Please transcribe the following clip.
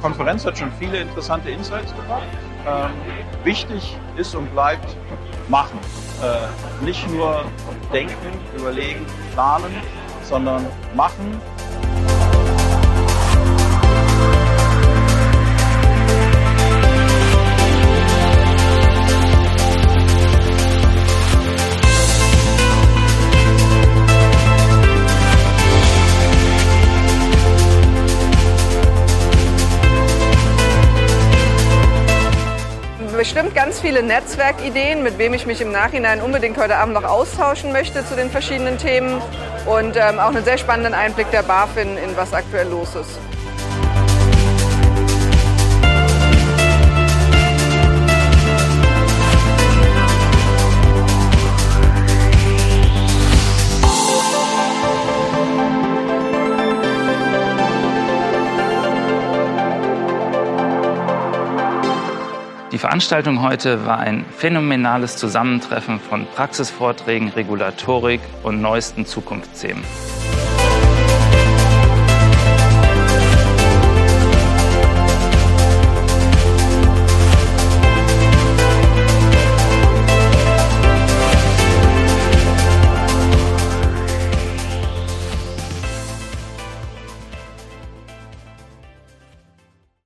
Konferenz hat schon viele interessante Insights gebracht. Ähm, wichtig ist und bleibt machen. Äh, nicht nur denken, überlegen, planen, sondern machen bestimmt ganz viele Netzwerkideen, mit wem ich mich im Nachhinein unbedingt heute Abend noch austauschen möchte zu den verschiedenen Themen und ähm, auch einen sehr spannenden Einblick der BaFin in was aktuell los ist. Die Veranstaltung heute war ein phänomenales Zusammentreffen von Praxisvorträgen, Regulatorik und neuesten Zukunftsthemen.